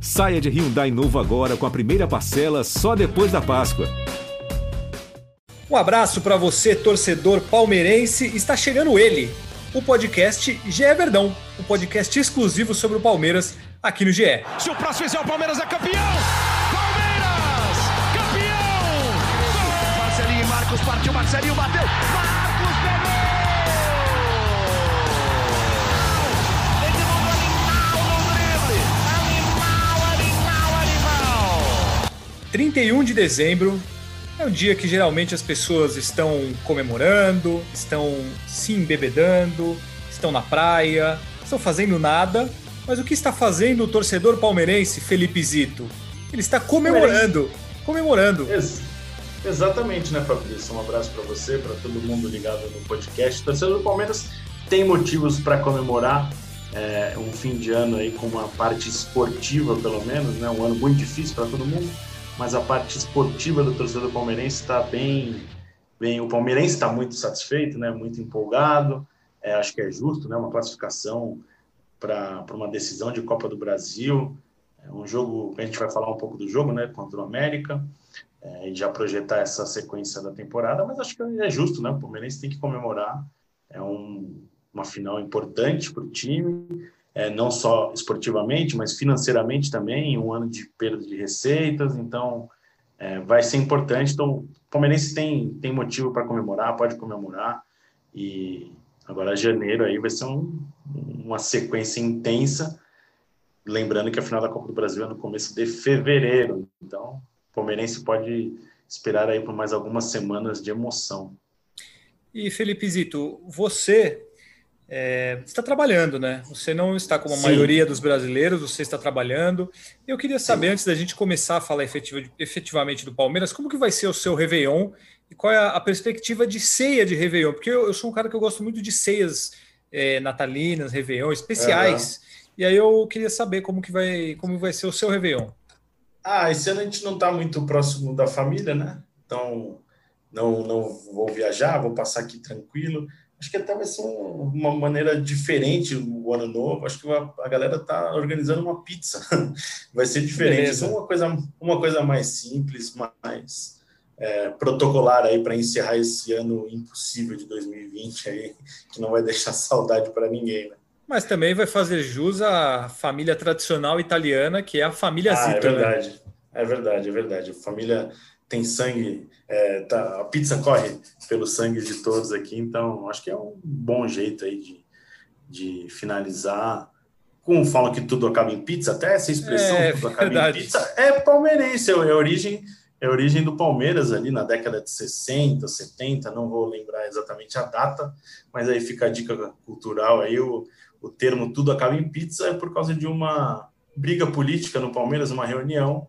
Saia de Hyundai novo agora com a primeira parcela só depois da Páscoa. Um abraço para você, torcedor palmeirense. Está chegando ele, o podcast GE Verdão, o um podcast exclusivo sobre o Palmeiras aqui no GE. Se o próximo fizer o Palmeiras é campeão! Palmeiras! Campeão! Gol! Marcelinho e Marcos partiu, Marcelinho bateu! 31 de dezembro é um dia que geralmente as pessoas estão comemorando, estão se embebedando, estão na praia, estão fazendo nada. Mas o que está fazendo o torcedor palmeirense, Felipe Zito? Ele está comemorando. Comemorando. Ex exatamente, né, Fabrício? Um abraço para você, para todo mundo ligado no podcast. O torcedor do Palmeiras tem motivos para comemorar é, um fim de ano aí com uma parte esportiva, pelo menos, né? Um ano muito difícil para todo mundo mas a parte esportiva do torcedor palmeirense está bem, bem. O palmeirense está muito satisfeito, né? Muito empolgado. É, acho que é justo, né? Uma classificação para uma decisão de Copa do Brasil. É um jogo. A gente vai falar um pouco do jogo, né? Contra o América. É, e já projetar essa sequência da temporada, mas acho que é justo, né? O Palmeirense tem que comemorar. É um, uma final importante para o time é, não só esportivamente, mas financeiramente também, um ano de perda de receitas, então é, vai ser importante. Então, o Palmeirense tem, tem motivo para comemorar, pode comemorar, e agora janeiro aí vai ser um, uma sequência intensa, lembrando que a final da Copa do Brasil é no começo de fevereiro, então o Palmeirense pode esperar aí por mais algumas semanas de emoção. E Felipe Zito, você é, está trabalhando, né? Você não está como a Sim. maioria dos brasileiros, você está trabalhando. Eu queria saber, Sim. antes da gente começar a falar efetivamente do Palmeiras, como que vai ser o seu Réveillon e qual é a perspectiva de ceia de Réveillon? Porque eu, eu sou um cara que eu gosto muito de ceias é, natalinas, Réveillon, especiais. Uhum. E aí eu queria saber como que vai, como vai ser o seu Réveillon. Ah, esse ano a gente não está muito próximo da família, né? Então, não, não vou viajar, vou passar aqui tranquilo acho que até vai ser uma maneira diferente o ano novo. Acho que a galera tá organizando uma pizza. vai ser diferente. Isso é uma coisa, uma coisa mais simples, mais é, protocolar aí para encerrar esse ano impossível de 2020 aí, que não vai deixar saudade para ninguém, né? Mas também vai fazer jus à família tradicional italiana, que é a família ah, Zito. É verdade, né? é verdade, é verdade. Família tem sangue, é, tá, a pizza corre pelo sangue de todos aqui, então acho que é um bom jeito aí de, de finalizar. Como falam que tudo acaba em pizza, até essa expressão é, tudo acaba verdade. em pizza é palmeirense, é, é a origem é a origem do Palmeiras ali na década de 60, 70, não vou lembrar exatamente a data, mas aí fica a dica cultural aí, o, o termo tudo acaba em pizza é por causa de uma briga política no Palmeiras, uma reunião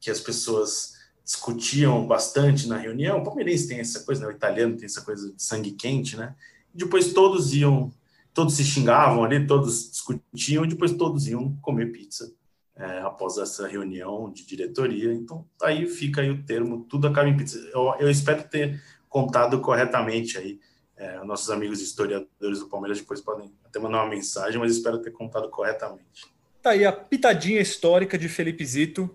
que as pessoas discutiam bastante na reunião. O palmeirense tem essa coisa, né? o italiano tem essa coisa de sangue quente, né? E depois todos iam, todos se xingavam ali, todos discutiam, e depois todos iam comer pizza é, após essa reunião de diretoria. Então, aí fica aí o termo, tudo acaba em pizza. Eu, eu espero ter contado corretamente aí. É, nossos amigos historiadores do Palmeiras depois podem até mandar uma mensagem, mas espero ter contado corretamente. Tá aí a pitadinha histórica de Felipe Zito,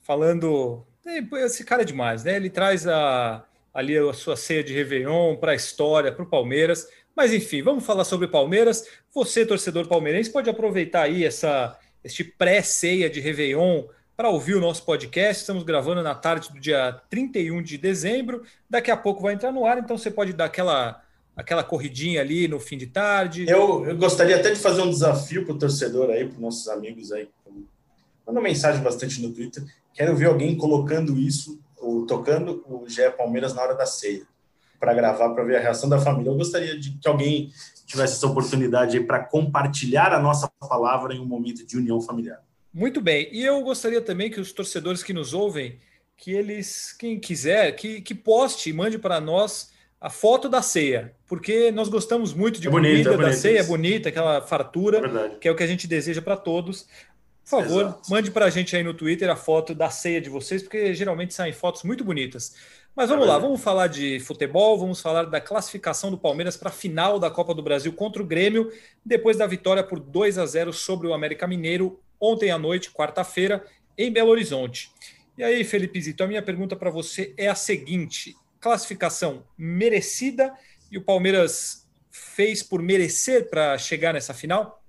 falando esse cara é demais, né? Ele traz a, ali a sua ceia de Réveillon para a história, para o Palmeiras. Mas enfim, vamos falar sobre Palmeiras. Você, torcedor palmeirense, pode aproveitar aí essa, este pré-ceia de Réveillon para ouvir o nosso podcast. Estamos gravando na tarde do dia 31 de dezembro. Daqui a pouco vai entrar no ar, então você pode dar aquela, aquela corridinha ali no fim de tarde. Eu, eu gostaria até de fazer um desafio para o torcedor aí, para os nossos amigos aí. Manda mensagem bastante no Twitter. Quero ver alguém colocando isso, ou tocando o Gé Palmeiras na hora da ceia, para gravar, para ver a reação da família. Eu gostaria de que alguém tivesse essa oportunidade para compartilhar a nossa palavra em um momento de união familiar. Muito bem. E eu gostaria também que os torcedores que nos ouvem, que eles, quem quiser, que, que poste e mande para nós a foto da ceia, porque nós gostamos muito de é bonita, comida é da ceia, é bonita, aquela fartura, é que é o que a gente deseja para todos. Por favor, Exato. mande para a gente aí no Twitter a foto da ceia de vocês, porque geralmente saem fotos muito bonitas. Mas vamos é lá, vamos falar de futebol, vamos falar da classificação do Palmeiras para a final da Copa do Brasil contra o Grêmio, depois da vitória por 2 a 0 sobre o América Mineiro ontem à noite, quarta-feira, em Belo Horizonte. E aí, Felipe Zito, a minha pergunta para você é a seguinte: classificação merecida e o Palmeiras fez por merecer para chegar nessa final?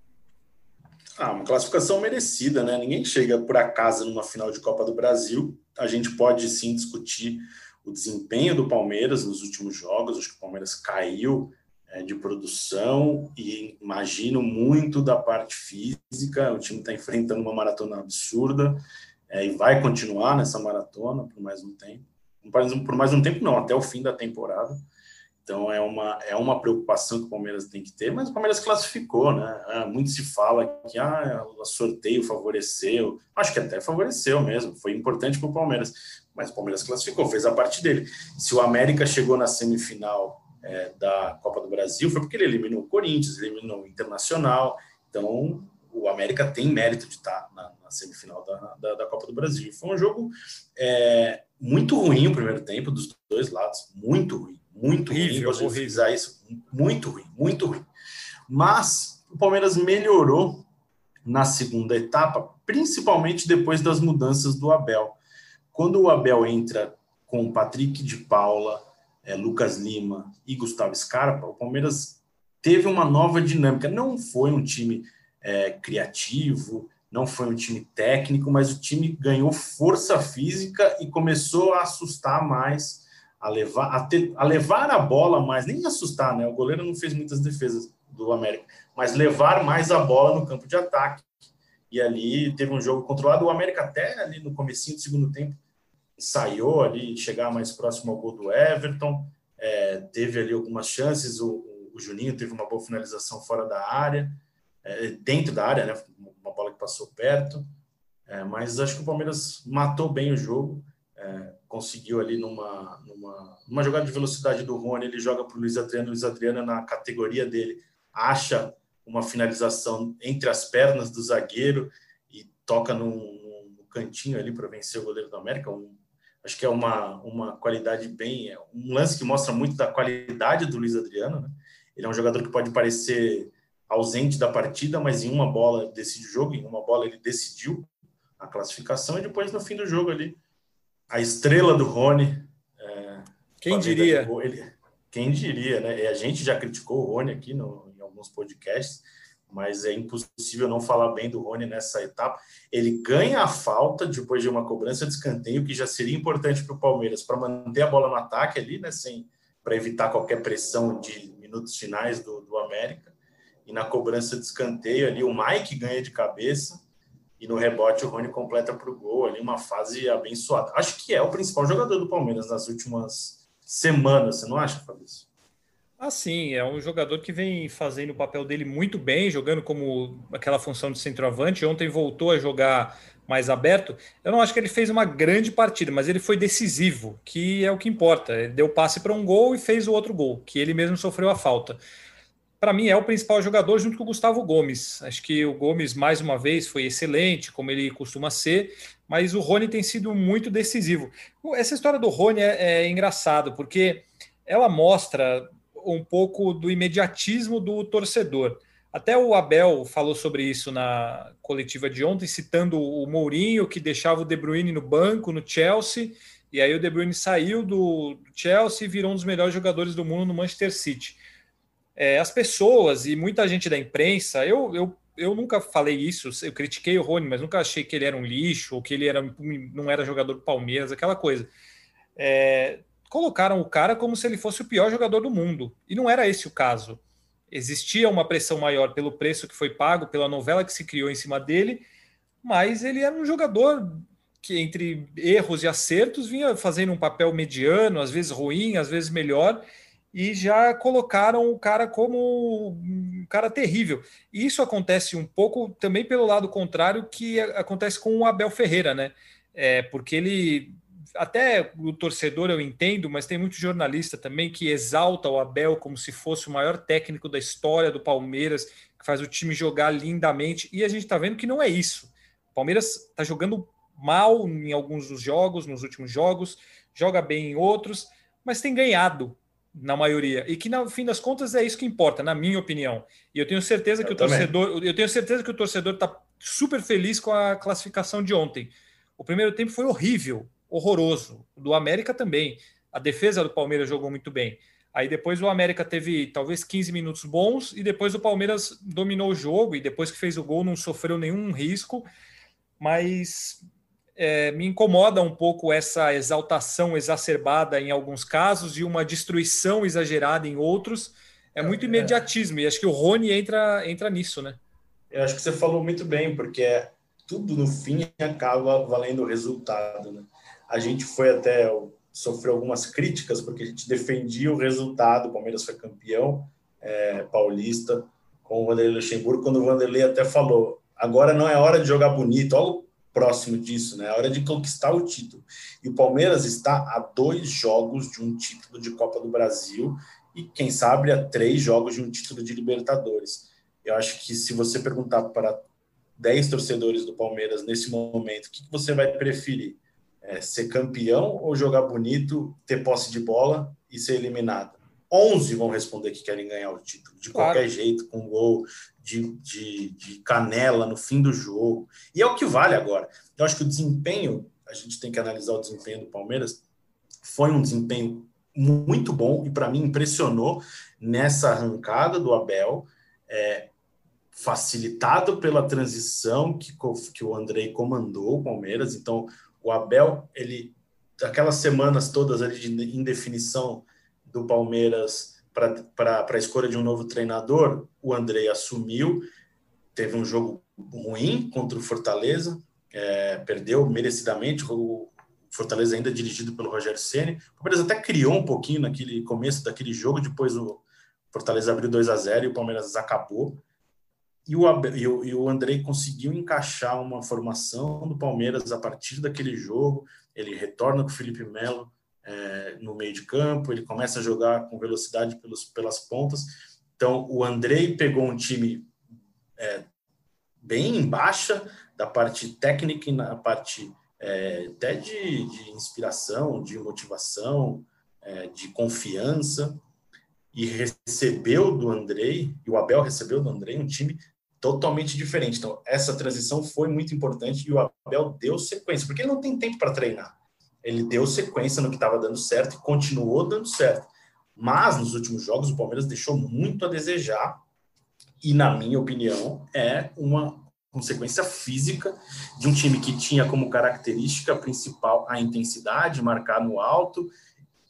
Ah, uma classificação merecida, né? Ninguém chega por acaso numa final de Copa do Brasil. A gente pode sim discutir o desempenho do Palmeiras nos últimos jogos. Acho que o Palmeiras caiu é, de produção e imagino muito da parte física. O time está enfrentando uma maratona absurda é, e vai continuar nessa maratona por mais um tempo. Por mais um tempo, não, até o fim da temporada. Então é uma, é uma preocupação que o Palmeiras tem que ter, mas o Palmeiras classificou, né? Ah, muito se fala que ah, o sorteio favoreceu. Acho que até favoreceu mesmo, foi importante para o Palmeiras. Mas o Palmeiras classificou, fez a parte dele. Se o América chegou na semifinal é, da Copa do Brasil, foi porque ele eliminou o Corinthians, eliminou o Internacional. Então o América tem mérito de estar na, na semifinal da, da, da, Copa do Brasil. Foi um jogo é, muito ruim o primeiro tempo, dos dois lados, muito ruim, muito horrível, ruim. Horrível. isso, muito ruim, muito ruim. Mas o Palmeiras melhorou na segunda etapa, principalmente depois das mudanças do Abel. Quando o Abel entra com Patrick de Paula, é, Lucas Lima e Gustavo Scarpa, o Palmeiras teve uma nova dinâmica. Não foi um time é, criativo, não foi um time técnico, mas o time ganhou força física e começou a assustar mais, a levar a, ter, a levar a bola mais, nem assustar, né? O goleiro não fez muitas defesas do América, mas levar mais a bola no campo de ataque. E ali teve um jogo controlado. O América até ali no comecinho do segundo tempo ensaiou ali chegar mais próximo ao gol do Everton. É, teve ali algumas chances. O, o Juninho teve uma boa finalização fora da área é, dentro da área, né? Uma bola que passou perto. É, mas acho que o Palmeiras matou bem o jogo. É, conseguiu ali numa, numa, numa jogada de velocidade do Rony, ele joga para o Luiz Adriano, Luiz Adriano na categoria dele acha uma finalização entre as pernas do zagueiro e toca no, cantinho ali para vencer o goleiro do América. Um, acho que é uma, uma qualidade bem, é um lance que mostra muito da qualidade do Luiz Adriano. Né? Ele é um jogador que pode parecer ausente da partida, mas em uma bola decide o jogo, em uma bola ele decidiu a classificação e depois no fim do jogo ali a estrela do Rony. É, quem diria? ele, quem diria, né? E a gente já criticou o Rony aqui no, em alguns podcasts, mas é impossível não falar bem do Rony nessa etapa. Ele ganha a falta depois de uma cobrança de escanteio que já seria importante para o Palmeiras para manter a bola no ataque ali, né? Sem para evitar qualquer pressão de minutos finais do, do América e na cobrança de escanteio ali o Mike ganha de cabeça e no rebote o Rony completa para o gol ali uma fase abençoada. Acho que é o principal jogador do Palmeiras nas últimas semanas, você não acha, Fabrício? Ah, sim, é um jogador que vem fazendo o papel dele muito bem, jogando como aquela função de centroavante. Ontem voltou a jogar mais aberto. Eu não acho que ele fez uma grande partida, mas ele foi decisivo, que é o que importa. Ele deu passe para um gol e fez o outro gol, que ele mesmo sofreu a falta para mim é o principal jogador junto com o Gustavo Gomes. Acho que o Gomes mais uma vez foi excelente, como ele costuma ser, mas o Rony tem sido muito decisivo. Essa história do Rony é, é engraçado porque ela mostra um pouco do imediatismo do torcedor. Até o Abel falou sobre isso na coletiva de ontem, citando o Mourinho, que deixava o De Bruyne no banco, no Chelsea, e aí o De Bruyne saiu do Chelsea e virou um dos melhores jogadores do mundo no Manchester City é, as pessoas e muita gente da imprensa, eu, eu, eu nunca falei isso, eu critiquei o Rony, mas nunca achei que ele era um lixo ou que ele era, não era jogador do Palmeiras, aquela coisa. É, colocaram o cara como se ele fosse o pior jogador do mundo, e não era esse o caso. Existia uma pressão maior pelo preço que foi pago, pela novela que se criou em cima dele, mas ele era um jogador que, entre erros e acertos, vinha fazendo um papel mediano, às vezes ruim, às vezes melhor e já colocaram o cara como um cara terrível. E isso acontece um pouco também pelo lado contrário que acontece com o Abel Ferreira, né? É, porque ele até o torcedor eu entendo, mas tem muito jornalista também que exalta o Abel como se fosse o maior técnico da história do Palmeiras, que faz o time jogar lindamente, e a gente está vendo que não é isso. O Palmeiras está jogando mal em alguns dos jogos, nos últimos jogos, joga bem em outros, mas tem ganhado na maioria. E que, no fim das contas, é isso que importa, na minha opinião. E eu tenho certeza eu que o também. torcedor, eu tenho certeza que o torcedor está super feliz com a classificação de ontem. O primeiro tempo foi horrível, horroroso. O do América também. A defesa do Palmeiras jogou muito bem. Aí depois o América teve talvez 15 minutos bons e depois o Palmeiras dominou o jogo e depois que fez o gol não sofreu nenhum risco. Mas é, me incomoda um pouco essa exaltação exacerbada em alguns casos e uma destruição exagerada em outros. É muito é. imediatismo e acho que o Rony entra, entra nisso, né? Eu acho que você falou muito bem, porque é, tudo no fim acaba valendo o resultado. Né? A gente foi até sofreu algumas críticas porque a gente defendia o resultado. O Palmeiras foi campeão é, paulista com o Vanderlei Luxemburgo, quando o Vanderlei até falou: agora não é hora de jogar bonito, algo próximo disso, né? É hora de conquistar o título. E o Palmeiras está a dois jogos de um título de Copa do Brasil e, quem sabe, a três jogos de um título de Libertadores. Eu acho que se você perguntar para 10 torcedores do Palmeiras nesse momento, o que você vai preferir? É, ser campeão ou jogar bonito, ter posse de bola e ser eliminado? 11 vão responder que querem ganhar o título, de claro. qualquer jeito, com gol de, de, de, canela no fim do jogo. E é o que vale agora. Eu acho que o desempenho, a gente tem que analisar o desempenho do Palmeiras, foi um desempenho muito bom e para mim impressionou nessa arrancada do Abel. É, facilitado pela transição que, que o Andrei comandou o Palmeiras. Então, o Abel, ele, aquelas semanas todas ali de indefinição do Palmeiras para a escolha de um novo treinador, o Andrei assumiu, teve um jogo ruim contra o Fortaleza, é, perdeu merecidamente, o Fortaleza ainda dirigido pelo Rogério Ceni. O Palmeiras até criou um pouquinho naquele começo daquele jogo, depois o Fortaleza abriu 2 a 0 e o Palmeiras acabou. E o, e o, e o Andrei conseguiu encaixar uma formação do Palmeiras a partir daquele jogo. Ele retorna com o Felipe Melo é, no meio de campo, ele começa a jogar com velocidade pelos, pelas pontas. Então, o Andrei pegou um time é, bem em baixa da parte técnica e na parte é, até de, de, inspiração, de motivação, de confiança, e recebeu do Andrei, e o Abel recebeu do Andrei um time totalmente diferente. Então, essa transição foi muito importante e o Abel deu sequência, porque ele não tem tempo para treinar. Ele deu sequência no que estava dando certo e continuou dando certo. Mas nos últimos jogos o Palmeiras deixou muito a desejar e, na minha opinião, é uma consequência física de um time que tinha como característica principal a intensidade, marcar no alto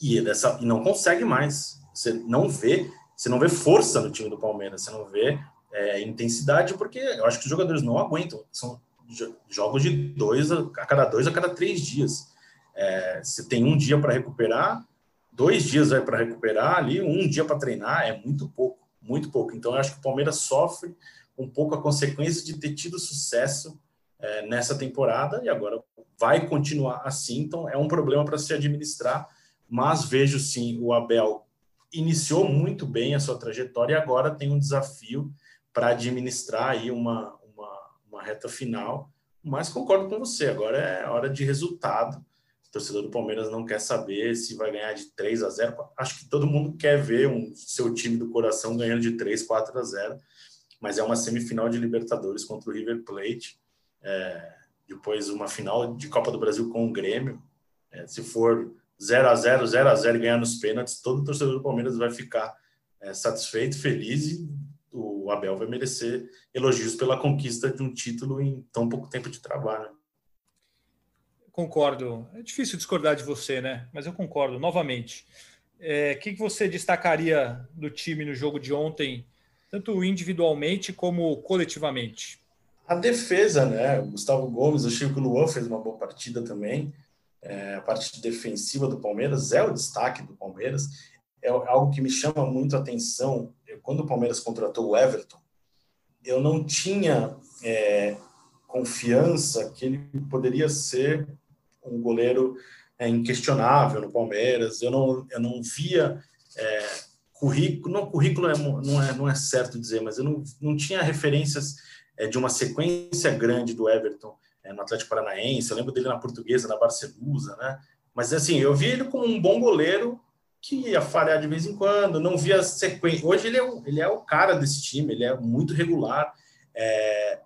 e, dessa, e não consegue mais. Você não vê, você não vê força no time do Palmeiras, você não vê é, intensidade, porque eu acho que os jogadores não aguentam. São jogos de dois a, a cada dois a cada três dias. É, você tem um dia para recuperar, dois dias vai para recuperar ali, um dia para treinar, é muito pouco, muito pouco. Então, eu acho que o Palmeiras sofre um pouco a consequência de ter tido sucesso é, nessa temporada e agora vai continuar assim. Então, é um problema para se administrar, mas vejo sim o Abel iniciou muito bem a sua trajetória e agora tem um desafio para administrar aí uma, uma, uma, reta final. Mas concordo com você, agora é hora de resultado. Torcedor do Palmeiras não quer saber se vai ganhar de 3 a 0. Acho que todo mundo quer ver um seu time do coração ganhando de 3, 4 a 0. Mas é uma semifinal de Libertadores contra o River Plate. É, depois uma final de Copa do Brasil com o Grêmio. É, se for 0 a 0 0 a 0 ganhar nos pênaltis, todo torcedor do Palmeiras vai ficar é, satisfeito, feliz e o Abel vai merecer elogios pela conquista de um título em tão pouco tempo de trabalho. Concordo. É difícil discordar de você, né? Mas eu concordo novamente. O é, que, que você destacaria do time no jogo de ontem, tanto individualmente como coletivamente? A defesa, né? O Gustavo Gomes, o Chico Luan fez uma boa partida também. É, a parte defensiva do Palmeiras é o destaque do Palmeiras. É algo que me chama muito a atenção quando o Palmeiras contratou o Everton, eu não tinha é, confiança que ele poderia ser um goleiro é, inquestionável no Palmeiras. Eu não, eu não via é, currículo, não currículo é, não, é, não é certo dizer, mas eu não, não tinha referências é, de uma sequência grande do Everton é, no Atlético Paranaense. Eu lembro dele na Portuguesa, na Barcelusa, né? Mas assim, eu vi ele como um bom goleiro que ia falhar de vez em quando, não via sequência. Hoje ele é, o, ele é o cara desse time, ele é muito regular. É,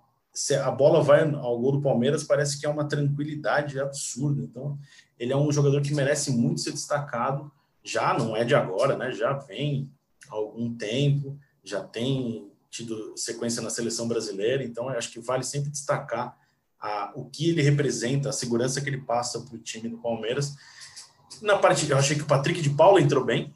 a bola vai ao gol do Palmeiras, parece que é uma tranquilidade absurda. Então, ele é um jogador que merece muito ser destacado. Já não é de agora, né? Já vem há algum tempo, já tem tido sequência na seleção brasileira. Então, acho que vale sempre destacar a, o que ele representa, a segurança que ele passa para o time do Palmeiras. Na parte, eu achei que o Patrick de Paula entrou bem.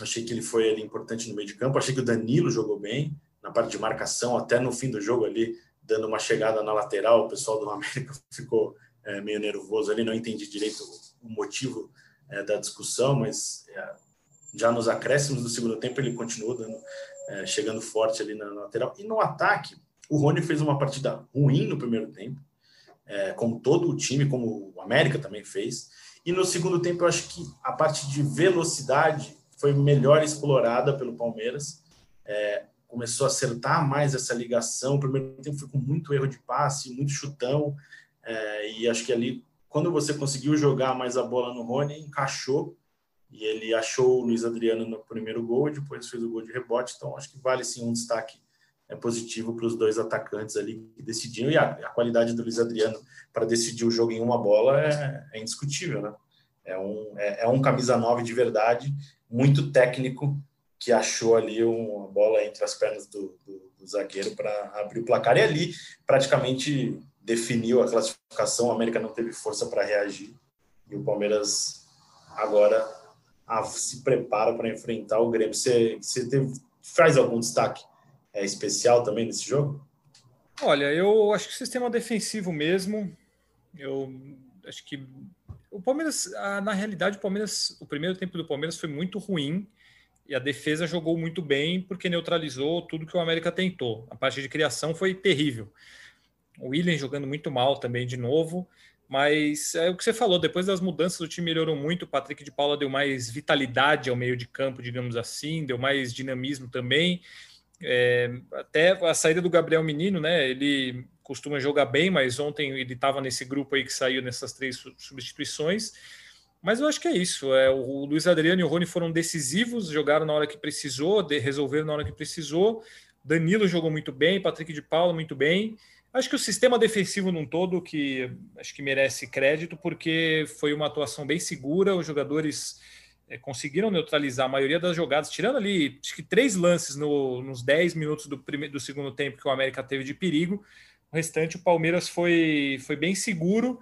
Achei que ele foi ali, importante no meio de campo. Achei que o Danilo jogou bem na parte de marcação, até no fim do jogo ali, dando uma chegada na lateral. O pessoal do América ficou é, meio nervoso ali. Não entendi direito o motivo é, da discussão, mas é, já nos acréscimos do segundo tempo ele continuou dando, é, chegando forte ali na, na lateral. E no ataque, o Rony fez uma partida ruim no primeiro tempo, é, como todo o time, como o América também fez. E no segundo tempo, eu acho que a parte de velocidade foi melhor explorada pelo Palmeiras. É, começou a acertar mais essa ligação. O primeiro tempo foi com muito erro de passe, muito chutão. É, e acho que ali, quando você conseguiu jogar mais a bola no Rony, encaixou. E ele achou o Luiz Adriano no primeiro gol, depois fez o gol de rebote. Então, acho que vale sim um destaque é positivo para os dois atacantes ali que decidiram. E a, a qualidade do Luiz Adriano para decidir o jogo em uma bola é, é indiscutível, né? É um, é, é, um camisa 9 de verdade, muito técnico, que achou ali uma bola entre as pernas do, do, do zagueiro para abrir o placar. E ali praticamente definiu a classificação. O América não teve força para reagir. E o Palmeiras agora a, se prepara para enfrentar o Grêmio. Você, você teve, faz algum destaque é, especial também nesse jogo? Olha, eu acho que o sistema defensivo mesmo, eu acho que o Palmeiras, na realidade, o Palmeiras, o primeiro tempo do Palmeiras foi muito ruim e a defesa jogou muito bem porque neutralizou tudo que o América tentou. A parte de criação foi terrível. O William jogando muito mal também de novo, mas é o que você falou, depois das mudanças o time melhorou muito, o Patrick de Paula deu mais vitalidade ao meio de campo, digamos assim, deu mais dinamismo também. É, até a saída do Gabriel Menino, né? Ele costuma jogar bem, mas ontem ele estava nesse grupo aí que saiu nessas três substituições. Mas eu acho que é isso. É, o Luiz Adriano e o Rony foram decisivos, jogaram na hora que precisou, de, resolveram na hora que precisou. Danilo jogou muito bem, Patrick de Paulo muito bem. Acho que o sistema defensivo num todo que acho que merece crédito porque foi uma atuação bem segura. Os jogadores é, conseguiram neutralizar a maioria das jogadas, tirando ali acho que três lances no, nos 10 minutos do, primeiro, do segundo tempo que o América teve de perigo. O restante, o Palmeiras foi, foi bem seguro.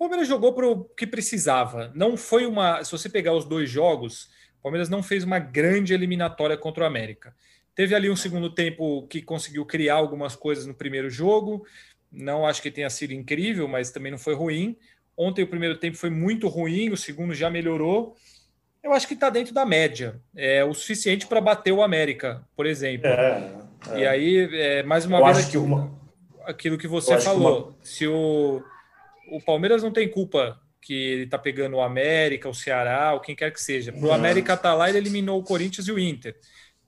O Palmeiras jogou para o que precisava. Não foi uma. Se você pegar os dois jogos, o Palmeiras não fez uma grande eliminatória contra o América. Teve ali um segundo tempo que conseguiu criar algumas coisas no primeiro jogo. Não acho que tenha sido incrível, mas também não foi ruim. Ontem o primeiro tempo foi muito ruim, o segundo já melhorou eu acho que está dentro da média. É o suficiente para bater o América, por exemplo. É, é. E aí, é, mais uma eu vez, aqui, que uma... aquilo que você falou. Que uma... Se o, o Palmeiras não tem culpa que ele está pegando o América, o Ceará, ou quem quer que seja. Para o América tá lá, ele eliminou o Corinthians e o Inter.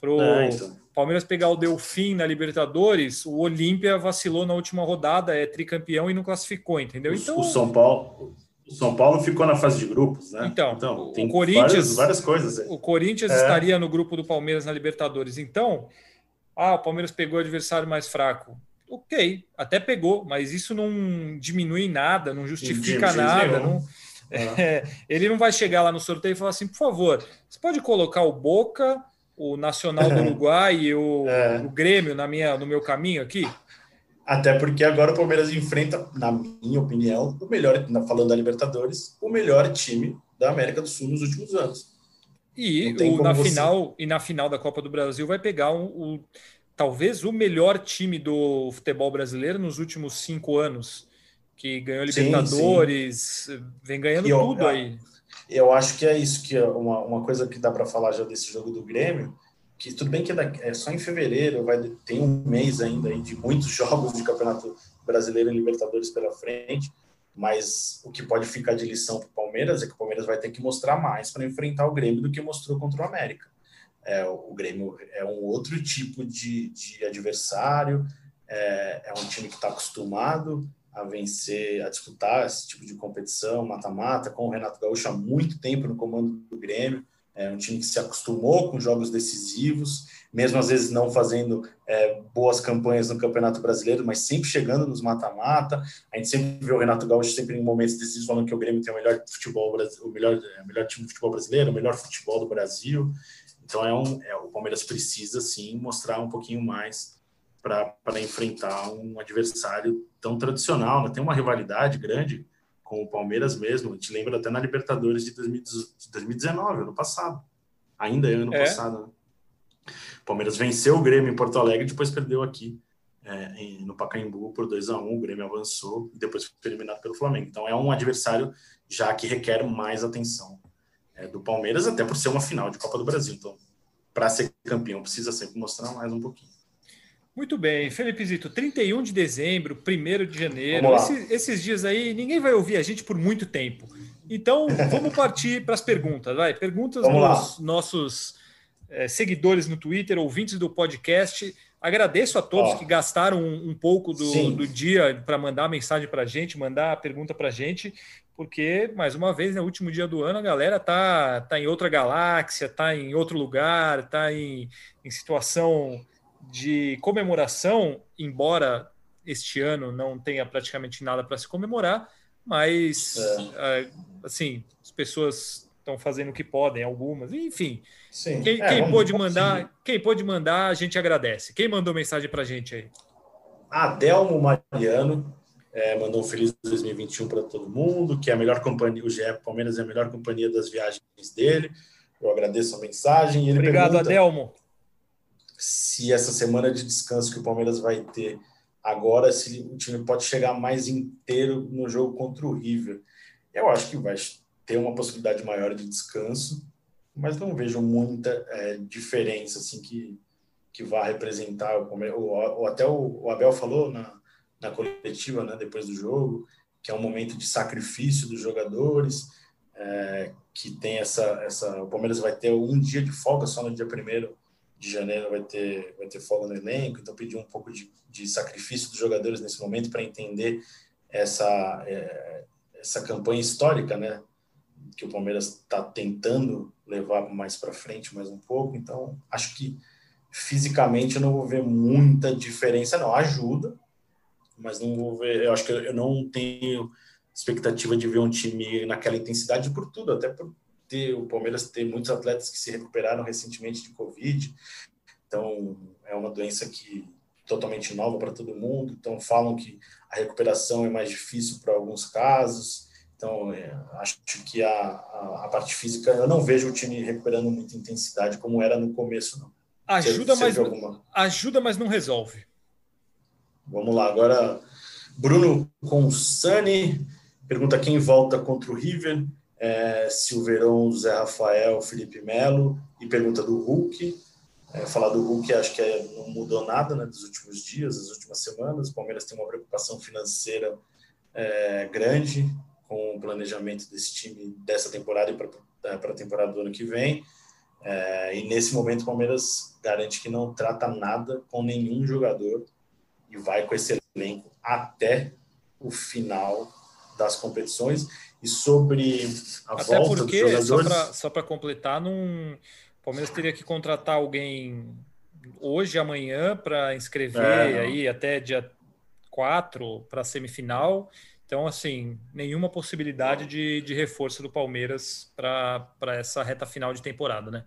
Para o é, então. Palmeiras pegar o Delfim na Libertadores, o Olímpia vacilou na última rodada, é tricampeão e não classificou, entendeu? Então, o São Paulo, o São Paulo ficou na fase de grupos, né? Então, então tem o Corinthians, várias, várias coisas. Aí. O Corinthians é. estaria no grupo do Palmeiras na Libertadores. Então, ah, o Palmeiras pegou o adversário mais fraco. Ok, até pegou, mas isso não diminui nada, não justifica nada. Não, é, ele não vai chegar lá no sorteio e falar assim, por favor, você pode colocar o Boca, o Nacional do Uruguai e o, é. o Grêmio na minha, no meu caminho aqui? Até porque agora o Palmeiras enfrenta, na minha opinião, o melhor, falando da Libertadores, o melhor time da América do Sul nos últimos anos. E, o, na, você... final, e na final da Copa do Brasil vai pegar o, o, talvez o melhor time do futebol brasileiro nos últimos cinco anos, que ganhou Libertadores, sim, sim. vem ganhando eu, tudo aí. Eu acho que é isso que é uma, uma coisa que dá para falar já desse jogo do Grêmio que tudo bem que é, só em fevereiro, vai tem um mês ainda de muitos jogos de Campeonato Brasileiro e Libertadores pela frente, mas o que pode ficar de lição para o Palmeiras é que o Palmeiras vai ter que mostrar mais para enfrentar o Grêmio do que mostrou contra o América. É, o Grêmio é um outro tipo de, de adversário, é, é um time que está acostumado a vencer, a disputar esse tipo de competição, mata-mata, com o Renato Gaúcho há muito tempo no comando do Grêmio É um time que se acostumou com jogos decisivos, mesmo às vezes não fazendo é, boas campanhas no Campeonato Brasileiro, mas sempre chegando nos mata-mata. A gente sempre vê o Renato Gaúcho sempre em momentos decisivos falando que o Grêmio tem o melhor futebol, o melhor, é, o melhor time de futebol brasileiro, o melhor futebol do Brasil. Então é um, é, o Palmeiras precisa sim mostrar um pouquinho mais para enfrentar um adversário tão tradicional. Né? Tem uma rivalidade grande com o Palmeiras mesmo. A gente lembra até na Libertadores de 2019, ano passado. Ainda é ano é. passado. Né? O Palmeiras venceu o Grêmio em Porto Alegre e depois perdeu aqui é, em, no Pacaembu por 2 a 1 O Grêmio avançou e depois foi eliminado pelo Flamengo. Então é um adversário já que requer mais atenção é, do Palmeiras, até por ser uma final de Copa do Brasil. Então, para ser campeão, precisa sempre mostrar mais um pouquinho. Muito bem, Felipe Zito, 31 de dezembro, 1 de janeiro, esses, esses, dias aí, ninguém vai ouvir a gente por muito tempo. Então, vamos partir para as perguntas, vai. Perguntas dos nossos é, seguidores no Twitter, ouvintes do podcast. Agradeço a todos que gastaram um, um pouco do, do dia para mandar mensagem para a gente, mandar a pergunta para a gente, porque, mais uma vez, no último dia do ano, a galera tá, tá em outra galáxia, tá em outro lugar, tá em, em situação de comemoração, embora este ano não tenha praticamente nada para se comemorar, mas é. assim, as pessoas estão fazendo o que podem, algumas, enfim. Sim. Quem, é, quem pôde mandar, quem pôde mandar, a gente agradece. Quem mandou mensagem para a gente aí? Adelmo Mariano é, mandou um feliz 2021 para todo mundo, que é a melhor companhia, o GE Palmeiras é a melhor companhia das viagens dele. Eu agradeço a mensagem. Obrigado, pergunta, Adelmo se essa semana de descanso que o Palmeiras vai ter agora, se o time pode chegar mais inteiro no jogo contra o River. Eu acho que vai ter uma possibilidade maior de descanso, mas não vejo muita é, diferença assim que que vá representar o Palmeiras. Ou, até o, o, Abel falou na, na coletiva, né, depois do jogo, que é um momento de sacrifício dos jogadores, é, que tem essa, essa. O Palmeiras vai ter um dia de folga só no dia primeiro de janeiro vai ter, vai ter folga no elenco, então pediu um pouco de, de sacrifício dos jogadores nesse momento para entender essa, é, essa campanha histórica, né? Que o Palmeiras está tentando levar mais para frente mais um pouco. Então, acho que fisicamente eu não vou ver muita diferença, não. Ajuda, mas não vou ver. Eu acho que eu não tenho expectativa de ver um time naquela intensidade por tudo, até por ter o Palmeiras ter muitos atletas que se recuperaram recentemente de Covid. Então, é uma doença que totalmente nova para todo mundo. Então, falam que a recuperação é mais difícil para alguns casos. Então, é, acho que a, a, a, parte física, eu não vejo o time recuperando muita intensidade como era no começo, não. Ajuda, mas, alguma... ajuda mas não resolve. Vamos lá, agora Bruno Consani pergunta quem volta contra o River é, Silverão, Zé Rafael, Felipe Melo e pergunta do Hulk. É, falar do Hulk acho que é, não mudou nada né, dos últimos dias, das últimas semanas. O Palmeiras tem uma preocupação financeira é, grande com o planejamento desse time dessa temporada e para é, a temporada do ano que vem. É, e nesse momento o Palmeiras garante que não trata nada com nenhum jogador e vai com esse elenco até o final das competições e sobre a Até volta porque, dos jogadores... Só para completar, num... o Palmeiras teria que contratar alguém hoje, amanhã, para inscrever é, aí até dia 4 para a semifinal. Então, assim, nenhuma possibilidade de, de reforço do Palmeiras para essa reta final de temporada, né?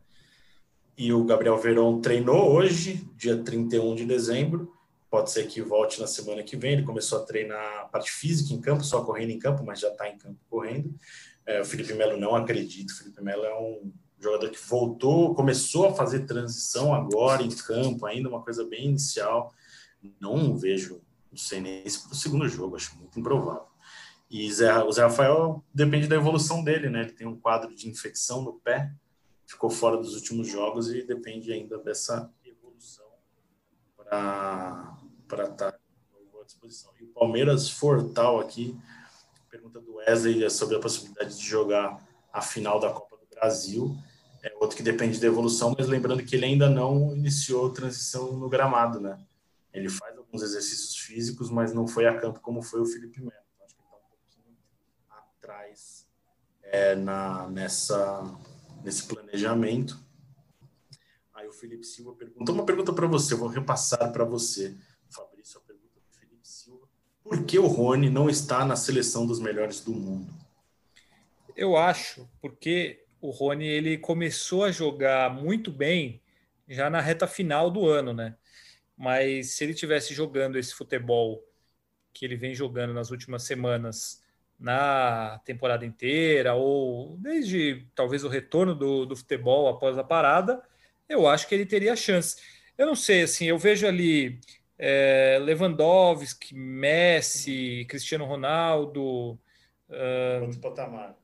E o Gabriel Verón treinou hoje, dia 31 de dezembro, pode ser que volte na semana que vem. Ele começou a treinar a parte física em campo, só correndo em campo, mas já está em campo correndo. É, o Felipe Melo não acredito. O Felipe Melo é um jogador que voltou, começou a fazer transição agora em campo, ainda uma coisa bem inicial. Não vejo, não sei nem se para o segundo jogo, acho muito improvável. E Zé, o Zé Rafael depende da evolução dele, né? Ele tem um quadro de infecção no pé, ficou fora dos últimos jogos e depende ainda dessa evolução para para estar tá à disposição. E o Palmeiras Fortal aqui, pergunta do Wesley sobre a possibilidade de jogar a final da Copa do Brasil. É outro que depende da evolução, mas lembrando que ele ainda não iniciou transição no gramado, né? Ele faz alguns exercícios físicos, mas não foi a campo como foi o Felipe Melo. Então, acho que está um pouquinho atrás é, na, nessa, nesse planejamento. Aí o Felipe Silva pergunta uma pergunta para você, eu vou repassar para você, Fabrício, a pergunta do Felipe Silva. Por que o Rony não está na seleção dos melhores do mundo? Eu acho, porque o Rony ele começou a jogar muito bem já na reta final do ano, né? Mas se ele tivesse jogando esse futebol que ele vem jogando nas últimas semanas na temporada inteira, ou desde talvez o retorno do, do futebol após a parada, eu acho que ele teria chance. Eu não sei, assim, eu vejo ali é, Lewandowski, Messi, Cristiano Ronaldo. Uh, Outro patamar.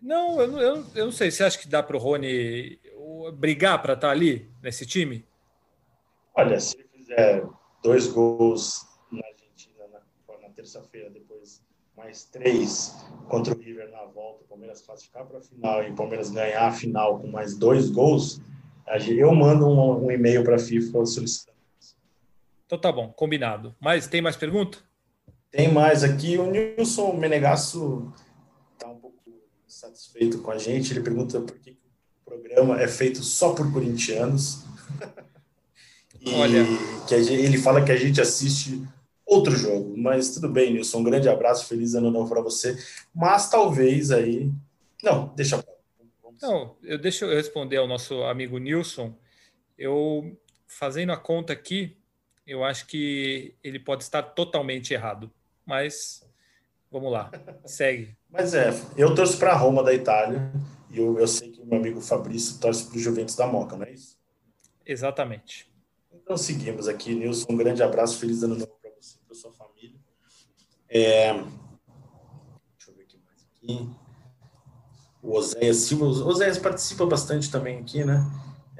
Não, eu, eu, eu não sei. Você acha que dá para o Rony brigar para estar tá ali nesse time? Olha, se ele fizer dois gols na Argentina na, na terça-feira, depois mais três contra o River na volta, o Palmeiras classificar para a final e o Palmeiras ganhar a final com mais dois gols, eu mando um, um e-mail para a FIFA solicitando. Então tá bom, combinado. Mas tem mais pergunta? Tem mais aqui. O Nilson Menegasso está um pouco satisfeito com a gente. Ele pergunta por que o programa é feito só por corintianos. e Olha. que gente, ele fala que a gente assiste outro jogo. Mas tudo bem, Nilson. Um grande abraço, feliz ano novo para você. Mas talvez aí. Não, deixa. Não, eu deixo eu responder ao nosso amigo Nilson. Eu fazendo a conta aqui, eu acho que ele pode estar totalmente errado. Mas vamos lá, segue. Mas é, eu torço para a Roma da Itália e eu, eu sei que o meu amigo Fabrício torce para o Juventus da Moca, não é isso? Exatamente. Então seguimos aqui, Nilson. Um grande abraço, feliz ano novo você e para sua família. É... Deixa eu ver aqui mais aqui. O Oséias Silva. O Oséias participa bastante também aqui, né?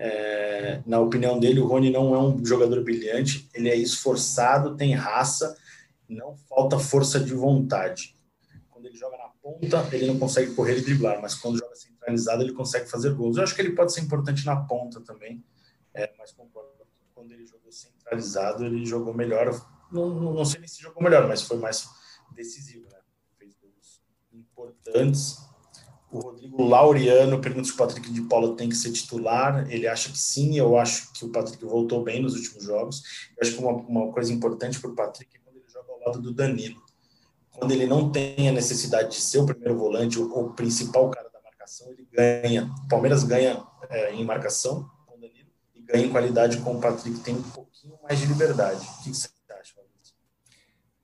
É... na opinião dele, o Rony não é um jogador brilhante, ele é esforçado, tem raça, não falta força de vontade. Quando ele joga na ponta, ele não consegue correr e driblar, mas quando joga centralizado, ele consegue fazer gols. Eu acho que ele pode ser importante na ponta também, é, mas concordo quando ele jogou centralizado, ele jogou melhor não, não sei nem se jogou melhor, mas foi mais decisivo, né? Fez gols importantes. O Rodrigo Laureano pergunta se o Patrick de Paula tem que ser titular. Ele acha que sim, eu acho que o Patrick voltou bem nos últimos jogos. Eu acho que uma, uma coisa importante para o Patrick é quando ele joga ao lado do Danilo. Quando ele não tem a necessidade de ser o primeiro volante ou o principal cara da marcação, ele ganha. O Palmeiras ganha é, em marcação com o Danilo e ganha em qualidade com o Patrick, tem um pouquinho mais de liberdade. O que você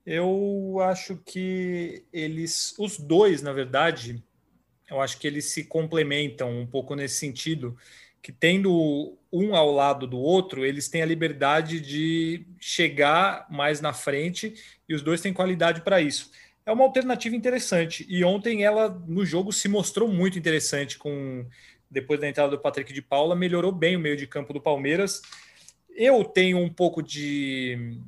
eu acho que eles, os dois, na verdade, eu acho que eles se complementam um pouco nesse sentido, que tendo um ao lado do outro, eles têm a liberdade de chegar mais na frente e os dois têm qualidade para isso. É uma alternativa interessante. E ontem ela no jogo se mostrou muito interessante com depois da entrada do Patrick de Paula, melhorou bem o meio de campo do Palmeiras. Eu tenho um pouco de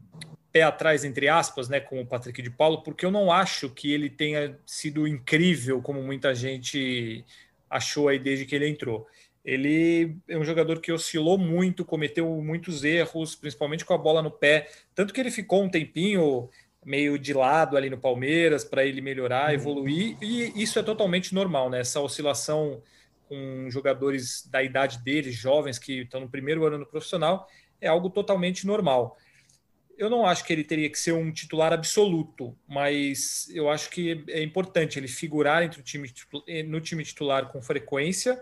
pé atrás, entre aspas, né, com o Patrick de Paulo, porque eu não acho que ele tenha sido incrível como muita gente achou aí desde que ele entrou. Ele é um jogador que oscilou muito, cometeu muitos erros, principalmente com a bola no pé, tanto que ele ficou um tempinho meio de lado ali no Palmeiras para ele melhorar, uhum. evoluir, e isso é totalmente normal, né? Essa oscilação com jogadores da idade deles, jovens que estão no primeiro ano no profissional, é algo totalmente normal eu não acho que ele teria que ser um titular absoluto, mas eu acho que é importante ele figurar entre o time, eh, no time titular com frequência.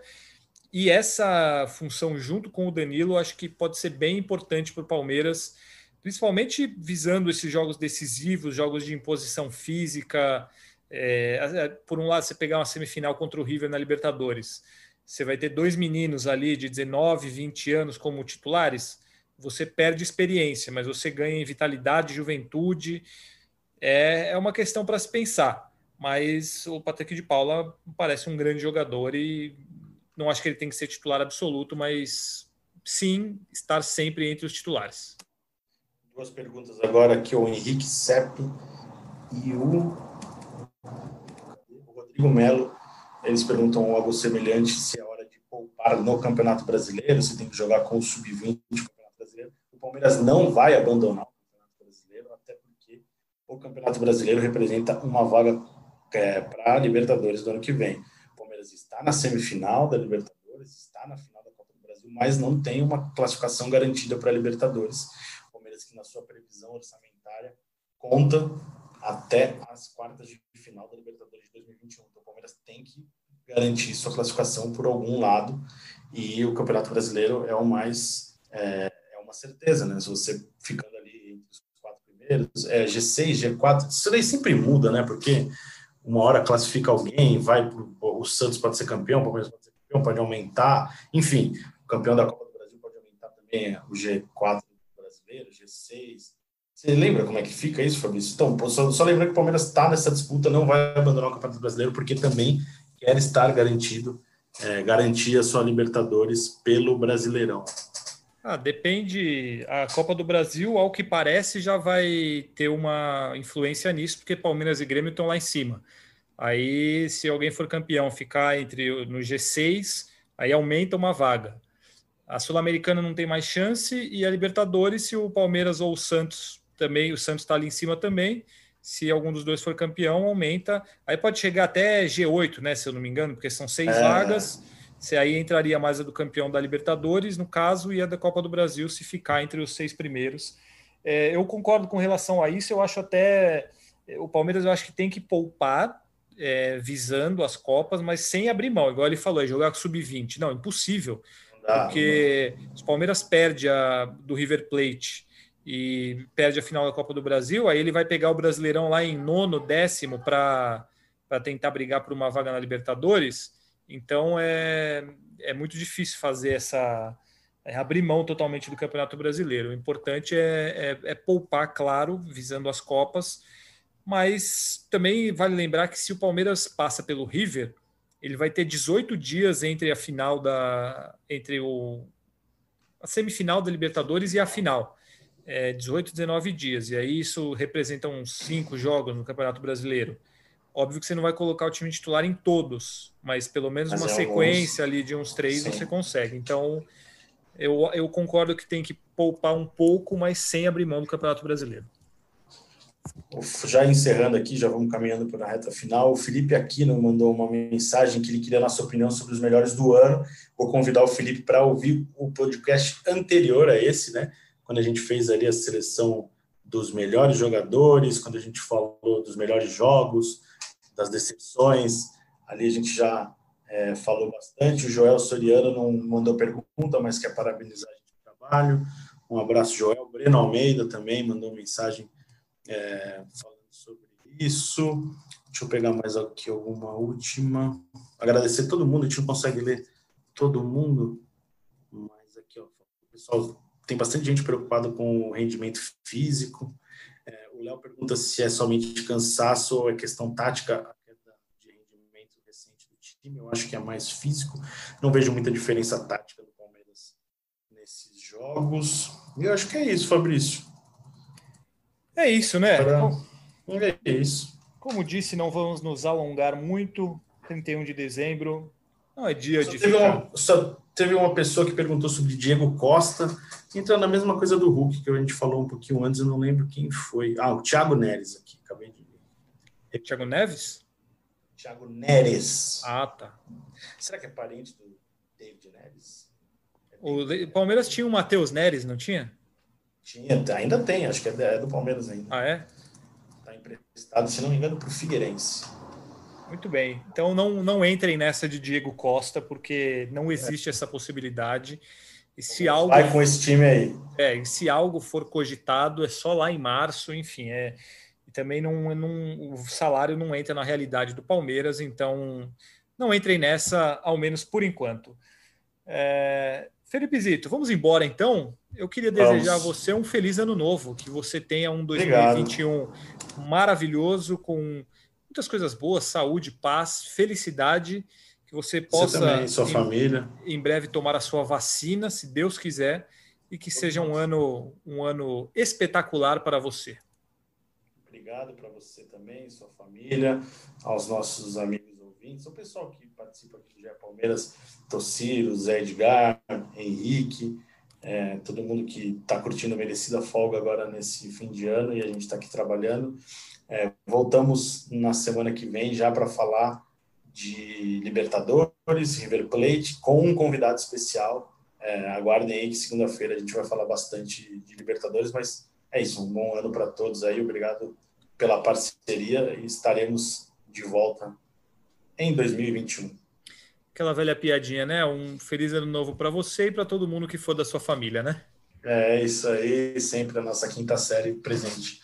E essa função, junto com o Danilo, acho que pode ser bem importante para o Palmeiras, principalmente visando esses jogos decisivos, jogos de imposição física. É, por um lado, você pegar uma semifinal contra o River na Libertadores, você vai ter dois meninos ali de 19, 20 anos como titulares você perde experiência, mas você ganha em vitalidade, juventude. É, é uma questão para se pensar. Mas o Patrick de Paula parece um grande jogador e não acho que ele tem que ser titular absoluto, mas sim estar sempre entre os titulares. Duas perguntas agora que o Henrique Sepp e o, o Rodrigo Melo. Eles perguntam algo semelhante se é hora de poupar no Campeonato Brasileiro, se tem que jogar com o Sub-20 o Palmeiras não vai abandonar o Campeonato Brasileiro, até porque o Campeonato Brasileiro representa uma vaga é, para a Libertadores do ano que vem. O Palmeiras está na semifinal da Libertadores, está na final da Copa do Brasil, mas não tem uma classificação garantida para a Libertadores. O Palmeiras que na sua previsão orçamentária conta até as quartas de final da Libertadores de 2021. Então o Palmeiras tem que garantir sua classificação por algum lado e o Campeonato Brasileiro é o mais é, certeza, né? Se você ficando ali entre os quatro primeiros, é, G6, G4, isso daí sempre muda, né? Porque uma hora classifica alguém, vai pro, o Santos pode ser campeão, o Palmeiras pode ser campeão, pode aumentar, enfim, o campeão da Copa do Brasil pode aumentar também o G4 brasileiro, G6. Você lembra como é que fica isso, Fabrício? Então, só, só lembra que o Palmeiras está nessa disputa, não vai abandonar o Campeonato Brasileiro, porque também quer estar garantido, é, garantir a sua Libertadores pelo Brasileirão. Ah, depende. A Copa do Brasil, ao que parece, já vai ter uma influência nisso, porque Palmeiras e Grêmio estão lá em cima. Aí, se alguém for campeão, ficar entre no G6, aí aumenta uma vaga. A Sul-Americana não tem mais chance e a Libertadores, se o Palmeiras ou o Santos também, o Santos está ali em cima também, se algum dos dois for campeão, aumenta. Aí pode chegar até G8, né? Se eu não me engano, porque são seis é. vagas. Se aí entraria mais a do campeão da Libertadores, no caso, e a da Copa do Brasil, se ficar entre os seis primeiros. É, eu concordo com relação a isso. Eu acho até o Palmeiras, eu acho que tem que poupar é, visando as Copas, mas sem abrir mão, igual ele falou, é jogar com sub-20. Não, impossível. Não porque o Palmeiras perde a do River Plate e perde a final da Copa do Brasil, aí ele vai pegar o Brasileirão lá em nono, décimo para tentar brigar por uma vaga na Libertadores. Então é, é muito difícil fazer essa. É abrir mão totalmente do Campeonato Brasileiro. O importante é, é, é poupar, claro, visando as Copas, mas também vale lembrar que se o Palmeiras passa pelo River, ele vai ter 18 dias entre a final da. entre o, a semifinal da Libertadores e a final é, 18, 19 dias. E aí isso representa uns cinco jogos no Campeonato Brasileiro. Óbvio que você não vai colocar o time titular em todos, mas pelo menos mas uma é sequência alguns... ali de uns três Sim. você consegue. Então, eu, eu concordo que tem que poupar um pouco, mas sem abrir mão do Campeonato Brasileiro. Já encerrando aqui, já vamos caminhando para a reta final. O Felipe Aquino mandou uma mensagem que ele queria a nossa opinião sobre os melhores do ano. Vou convidar o Felipe para ouvir o podcast anterior a esse, né? quando a gente fez ali a seleção dos melhores jogadores, quando a gente falou dos melhores jogos, das decepções, ali a gente já é, falou bastante. O Joel Soriano não mandou pergunta, mas quer parabenizar a gente pelo trabalho. Um abraço, Joel. Breno Almeida também mandou mensagem é, falando sobre isso. Deixa eu pegar mais aqui alguma última. Agradecer todo mundo, a gente não consegue ler todo mundo, mas aqui, ó, o pessoal tem bastante gente preocupada com o rendimento físico. O Léo pergunta se é somente cansaço ou é questão tática a queda de rendimento recente do time. Eu acho que é mais físico. Não vejo muita diferença tática do Palmeiras nesses jogos. E eu acho que é isso, Fabrício. É isso, né? Pra... É isso. Como disse, não vamos nos alongar muito. 31 de dezembro. Não é dia só de teve. Uma, só teve uma pessoa que perguntou sobre Diego Costa entra na mesma coisa do Hulk, que a gente falou um pouquinho antes, eu não lembro quem foi. Ah, o Thiago Neres aqui, acabei de ver. Thiago Neves? Thiago Neres. Ah, tá. Será que é parente do David Neres? o Palmeiras tinha o Matheus Neres, não tinha? Tinha, ainda tem, acho que é do Palmeiras ainda. Ah, é? Está emprestado, se não me engano, para o Figueirense. Muito bem. Então não, não entrem nessa de Diego Costa, porque não existe é. essa possibilidade. E se algo vai com esse time aí. É, se algo for cogitado, é só lá em março, enfim, é e também não, não o salário não entra na realidade do Palmeiras, então não entrem nessa, ao menos por enquanto. É, Felipe Zito, vamos embora então. Eu queria desejar vamos. a você um feliz ano novo, que você tenha um 2021 Obrigado. maravilhoso, com muitas coisas boas, saúde, paz, felicidade que você possa, você também, sua em, família, em breve tomar a sua vacina, se Deus quiser, e que seja um ano, um ano espetacular para você. Obrigado para você também, sua família, aos nossos amigos ouvintes, o pessoal que participa aqui do GE Palmeiras, Tociro, Zé Edgar, Henrique, é, todo mundo que está curtindo a merecida folga agora nesse fim de ano e a gente está aqui trabalhando. É, voltamos na semana que vem já para falar de Libertadores, River Plate, com um convidado especial. É, aguardem aí que segunda-feira a gente vai falar bastante de Libertadores, mas é isso, um bom ano para todos aí, obrigado pela parceria e estaremos de volta em 2021. Aquela velha piadinha, né? Um feliz ano novo para você e para todo mundo que for da sua família, né? É isso aí, sempre a nossa quinta série presente.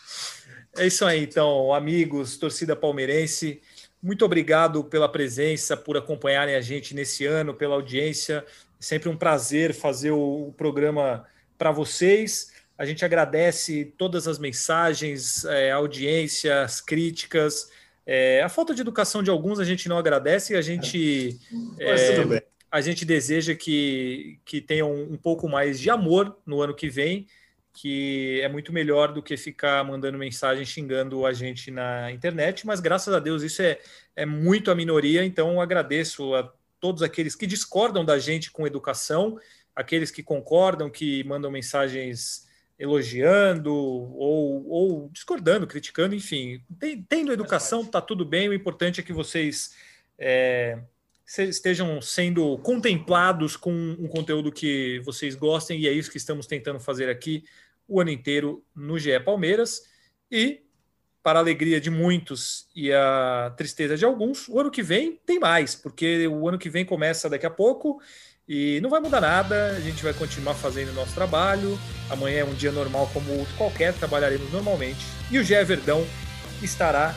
É isso aí, então, amigos, torcida palmeirense, muito obrigado pela presença, por acompanharem a gente nesse ano, pela audiência. É sempre um prazer fazer o programa para vocês. A gente agradece todas as mensagens, é, audiências, críticas. É, a falta de educação de alguns a gente não agradece, a gente, é, a gente deseja que, que tenham um pouco mais de amor no ano que vem, que é muito melhor do que ficar mandando mensagem xingando a gente na internet, mas graças a Deus isso é, é muito a minoria, então agradeço a todos aqueles que discordam da gente com educação, aqueles que concordam, que mandam mensagens elogiando ou, ou discordando, criticando, enfim. Tendo educação, está tudo bem. O importante é que vocês é, estejam sendo contemplados com um conteúdo que vocês gostem, e é isso que estamos tentando fazer aqui o ano inteiro no GE Palmeiras. E, para a alegria de muitos e a tristeza de alguns, o ano que vem tem mais, porque o ano que vem começa daqui a pouco e não vai mudar nada, a gente vai continuar fazendo o nosso trabalho. Amanhã é um dia normal como outro qualquer, trabalharemos normalmente. E o Gé Verdão estará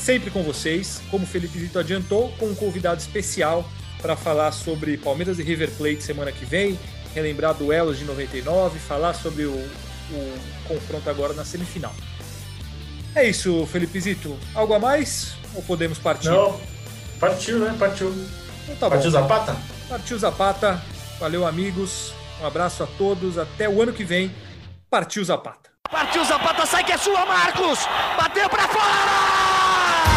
sempre com vocês, como o Felipe Zito adiantou, com um convidado especial para falar sobre Palmeiras e River Plate semana que vem, relembrar duelos de 99, falar sobre o, o confronto agora na semifinal. É isso, Felipe Zito. Algo a mais? Ou podemos partir? Não, partiu, né? Partiu. Então tá partiu bom. Zapata? Partiu Zapata. Valeu, amigos. Um abraço a todos. Até o ano que vem. Partiu Zapata. Partiu Zapata, sai que é sua, Marcos! Bateu pra fora!